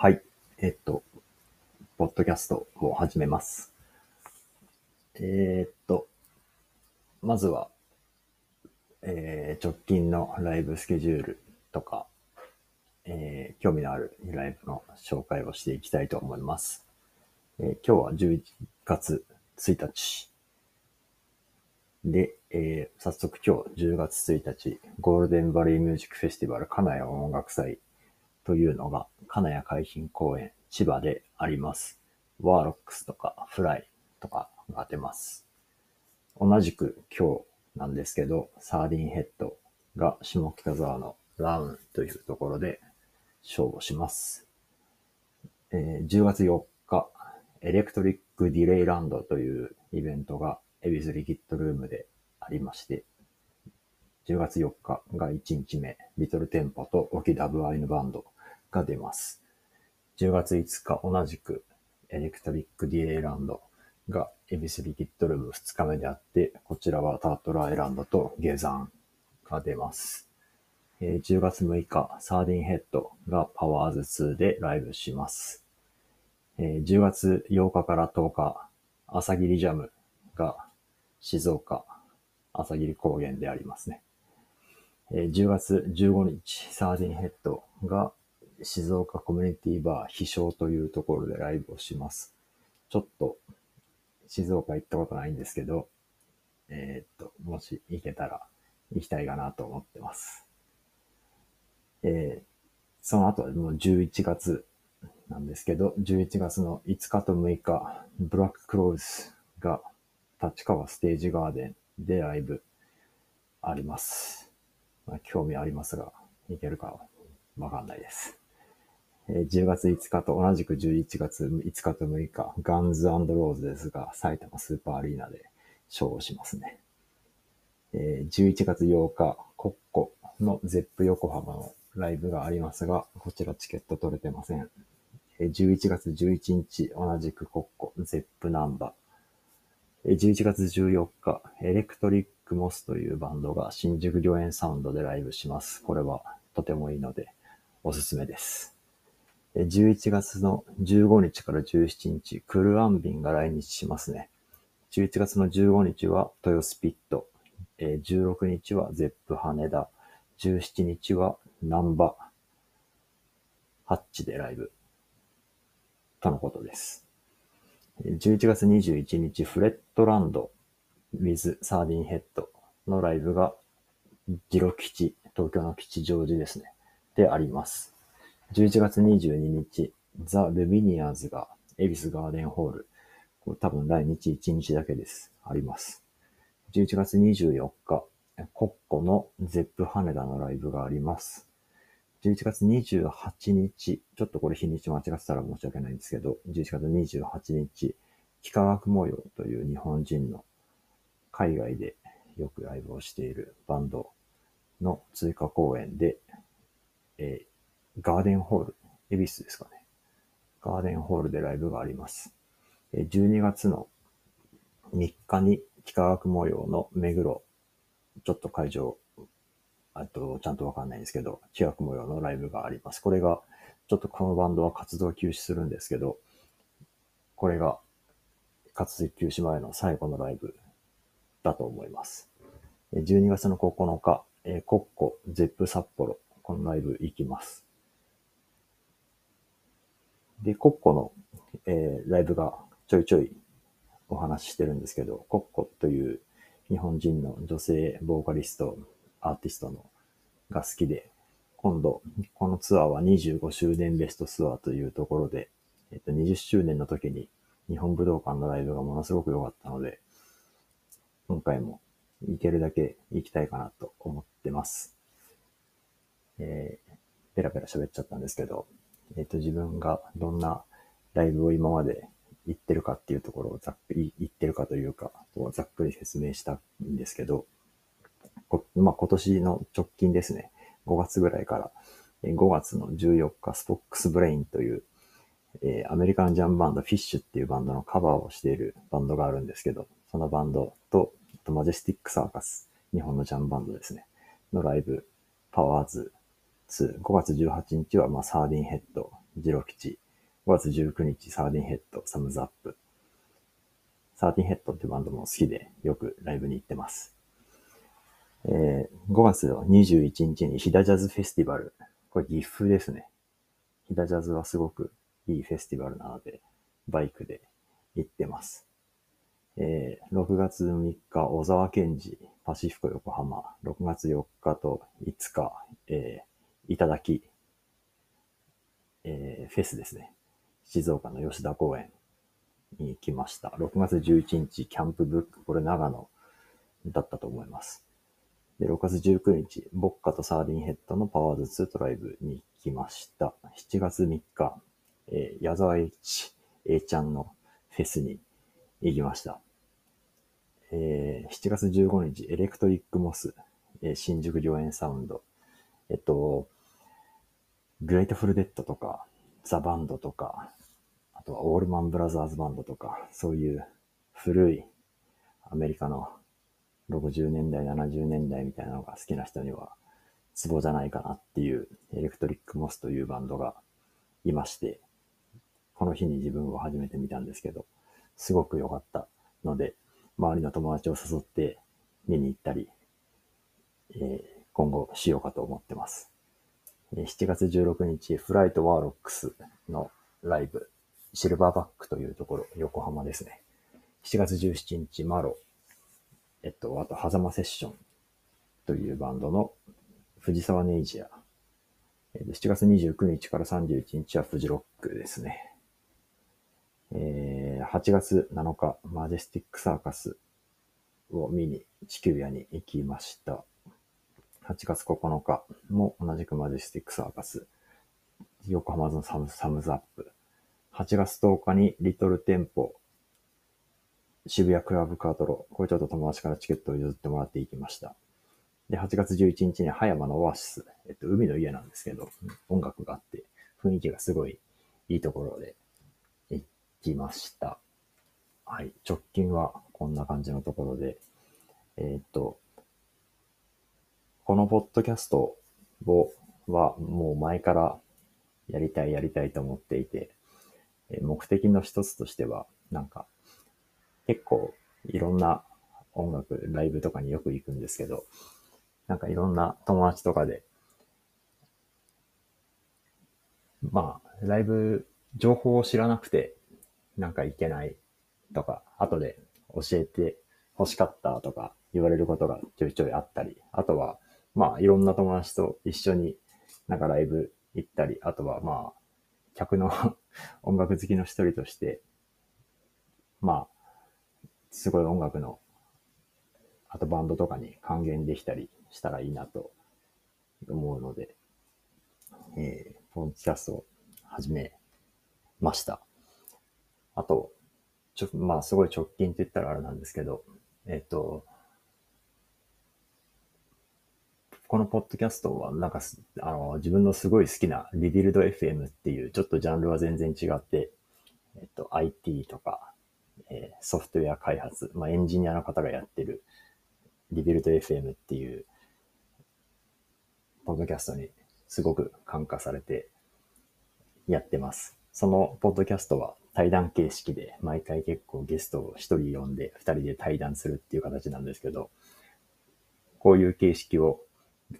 はい。えっと、ポッドキャストを始めます。えーっと、まずは、えー直近のライブスケジュールとか、えー興味のあるライブの紹介をしていきたいと思います。えー今日は11月1日で、えー早速今日10月1日、ゴールデンバリーミュージックフェスティバル金谷音楽祭というのが、金谷海浜公園、千葉であります。ワーロックスとかフライとかが出ます。同じく今日なんですけど、サーディンヘッドが下北沢のラウンというところでショーをします。えー10月4日、エレクトリックディレイランドというイベントがエビスリキッドルームでありまして、10月4日が1日目、リトルテンポとオキダブアイヌバンドが出ます。10月5日同じくエレクトリックディレイランドがエビスリキッドルーム2日目であって、こちらはタートルアイランドとゲザンが出ます。10月6日、サーディンヘッドがパワーズ2でライブします。10月8日から10日、朝霧ジャムが静岡、朝霧高原でありますね。10月15日、サーディンヘッドが静岡コミュニティバー飛翔というところでライブをします。ちょっと静岡行ったことないんですけど、えーっと、もし行けたら行きたいかなと思ってます。えーその後はもう11月なんですけど、11月の5日と6日、ブラッククローズが立川ステージガーデンでライブあります。まあ、興味ありますが、いけるかわかんないです。え10月5日と同じく11月5日と6日、ガンズローズですが、埼玉スーパーアリーナでショーをしますね。え11月8日、コッコのゼップ横浜のライブがありますが、こちらチケット取れてません。え11月11日、同じくコッコ、ゼップなんば。え11月14日、エレクトリックモスというバンドが新宿御苑サウンドでライブします。これはとてもいいのでおすすめです。11月の15日から17日、クルアンビンが来日しますね。11月の15日は豊洲ピット、16日はゼップ羽田、17日はなんばハッチでライブとのことです。11月21日、フレットランド with サーディンヘッドのライブがギロ基地、東京の吉祥寺ですね。であります。11月22日、ザ・ルミニアーズが恵比寿ガーデンホール。これ多分来日1日だけです。あります。11月24日、コッコのゼップ羽田のライブがあります。11月28日、ちょっとこれ日にち間違ってたら申し訳ないんですけど、11月28日、幾何学模様という日本人の海外でよくライブをしているバンドの追加公演で、えガーデンホール、恵比寿ですかね。ガーデンホールでライブがあります。12月の3日に幾何学模様の目黒、ちょっと会場、あと、ちゃんとわかんないんですけど、幾何学模様のライブがあります。これが、ちょっとこのバンドは活動休止するんですけど、これが活動休止前の最後のライブだと思います。12月の9日、えーコッコ、ゼップ札幌、このライブ行きます。で、コッコの、えーライブがちょいちょいお話ししてるんですけど、コッコという日本人の女性ボーカリスト、アーティストのが好きで、今度、このツアーは25周年ベストツアーというところで、えっと、20周年の時に日本武道館のライブがものすごく良かったので、今回も行けるだけ行きたいかなと思ってます。えー、ペラペラ喋っちゃったんですけど、えっ、と、自分がどんなライブを今まで行ってるかっていうところをざっくり、行ってるかというか、ざっくり説明したんですけど、まあ、今年の直近ですね、5月ぐらいから、5月の14日、スポックスブレインという、えーアメリカンジャムバンド、フィッシュっていうバンドのカバーをしているバンドがあるんですけど、そのバンドと、あとマジェスティックサーカス、日本のジャムバンドですね、のライブ、パワーズ2、5月18日は、まあ、 Sardine Head ジロ吉。5月19日、 Sardine Head、Thumbs Up。 Sardine Head ってバンドも好きで、よくライブに行ってます。えー、5月の21日にヒダジャズフェスティバル。これ岐阜ですね。ヒダジャズはすごくいいフェスティバルなので、バイクで行ってます。えー、6月3日、小沢健二、パシフィコ横浜。6月4日と5日、えー、いただき、えー、フェスですね。静岡の吉田公園に来ました。6月11日、キャンプブック、これ長野だったと思います。で、6月19日、ボッカとサーディンヘッドのパワーズ2トライブに来ました。7月3日、えー、矢沢 H、A ちゃんのフェスに行きました。えー、7月15日、エレクトリックモス、えー、新宿御苑サウンド、えっと、グレートフルデッドとか、ザ・バンドとか、あとはオールマン・ブラザーズ・バンドとか、そういう古いアメリカの60年代、70年代みたいなのが好きな人には、ツボじゃないかなっていうエレクトリック・モスというバンドがいまして、この日に自分を初めて見たんですけど、すごく良かったので、周りの友達を誘って見に行ったり、えー、今後しようかと思ってます。7月16日、フライトワーロックスのライブ、シルバーバックというところ、横浜ですね。7月17日、マロ、えっと、あと、狭間セッションというバンドの藤沢ネイジア。7月29日から31日はフジロックですね。えー、8月7日、マジェスティックサーカスを見に地球屋に行きました。8月9日も同じくマジスティックサーカス、横浜のサムサムズアップ。8月10日にリトルテンポ、渋谷クラブカートロ。これちょっと友達からチケットを譲ってもらっていきました。で、8月11日に葉山のオアシス。えっと、海の家なんですけど、音楽があって、雰囲気がすごいいいところで行、きました。はい。直近はこんな感じのところで、えー、っと、このポッドキャストを、はもう前からやりたいやりたいと思っていて、目的の一つとしては、なんか、結構いろんな音楽、ライブとかによく行くんですけど、なんかいろんな友達とかで、まあ、ライブ、情報を知らなくて、なんかいけないとか、後で教えて欲しかったとか言われることがちょいちょいあったり、あとは、まあいろんな友達と一緒になんかライブ行ったり、あとはまあ、客の 音楽好きの一人として、まあ、すごい音楽の、あとバンドとかに還元できたりしたらいいなと思うので、えー、ポンキャストを始めました。あと、ちょ、まあ、すごい直近って言ったらあれなんですけど、えっ、と、このポッドキャストは、なんか、あの、自分のすごい好きなリビルド FM っていう、ちょっとジャンルは全然違って、えっと、IT とか、えー、ソフトウェア開発、まあ、エンジニアの方がやってる、リビルド FM っていう、ポッドキャストにすごく感化されてやってます。そのポッドキャストは対談形式で、毎回結構ゲストを一人呼んで、二人で対談するっていう形なんですけど、こういう形式を、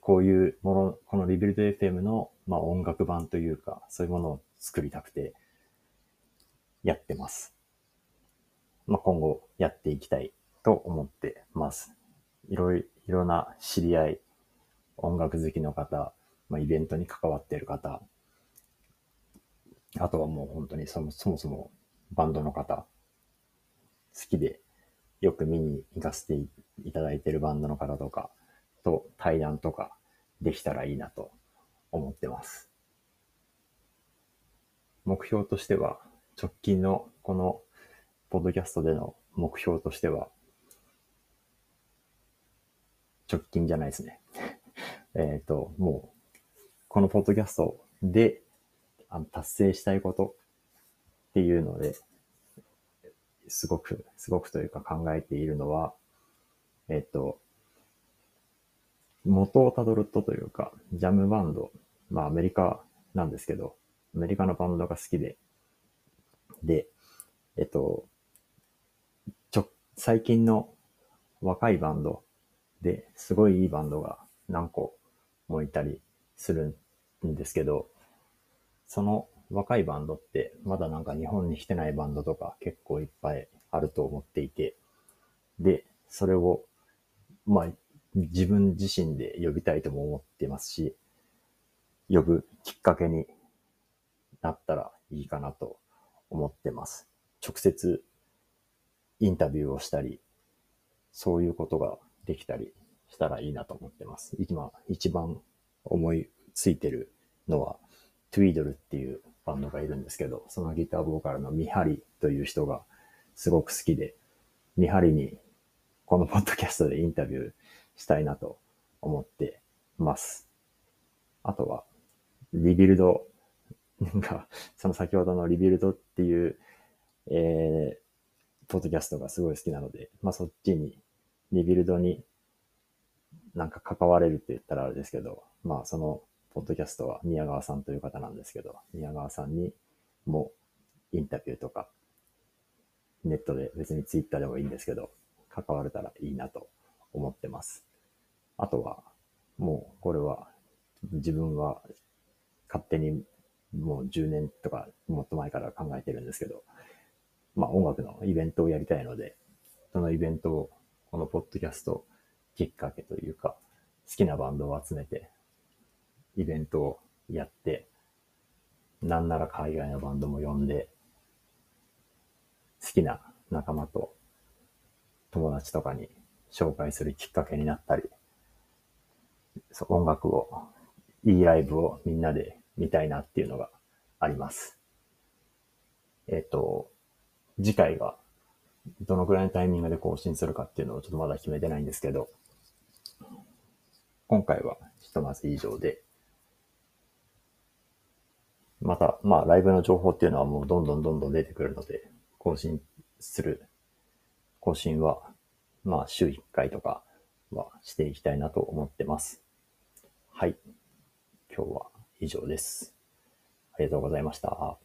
こういうもの、このリビルド FM の、まあ、音楽版というか、そういうものを作りたくて、やってます。まあ、今後やっていきたいと思ってます。いろいろな知り合い、音楽好きの方、まあ、イベントに関わっている方、あとはもう本当にそもそもそもバンドの方、好きでよく見に行かせていただいているバンドの方とか対談とかできたらいいなと思ってます。目標としては、直近のこのポッドキャストでの目標としては、直近じゃないですね。えっと、もう、このポッドキャストであの達成したいことっていうので、すごく、すごくというか考えているのは、えっと、元をたどるとというか、ジャムバンド、まあアメリカなんですけど、アメリカのバンドが好きで、で、えっと、ちょ、最近の若いバンドですごいいいバンドが何個もいたりするんですけど、その若いバンドってまだなんか日本に来てないバンドとか結構いっぱいあると思っていて、で、それを、まあ、自分自身で呼びたいとも思ってますし、呼ぶきっかけになったらいいかなと思ってます。直接インタビューをしたり、そういうことができたりしたらいいなと思ってます。今、一番思いついてるのは、 Twiddle っていうバンドがいるんですけど、そのギターボーカルの Mihali という人がすごく好きで、 Mihali にこのポッドキャストでインタビューしたいなと思ってます。あとは、 Rebuild が、その先ほどの Rebuild っていう、えー、ポッドキャストがすごい好きなので、まあそっちに、リビルドになんか関われるって言ったらあれですけど、まあそのポッドキャストは宮川さんという方なんですけど、宮川さんにもインタビューとか、ネットで別にツイッターでもいいんですけど、関われたらいいなと思ってます。あとは、もうこれは自分は勝手にもう10年とかもっと前から考えてるんですけど、まあ音楽のイベントをやりたいので、そのイベントをこのポッドキャストきっかけというか、好きなバンドを集めて、イベントをやって、なんなら海外のバンドも呼んで、好きな仲間と友達とかに紹介するきっかけになったり、音楽を、いいライブをみんなで見たいなっていうのがあります。えっ、ー、と、次回がどのくらいのタイミングで更新するかっていうのをちょっとまだ決めてないんですけど、今回はひとまず以上で、また、まあ、ライブの情報っていうのはもうどんどんどんどん出てくるので、更新する、更新は、まあ、週1回とかはしていきたいなと思ってます。はい。今日は以上です。ありがとうございました。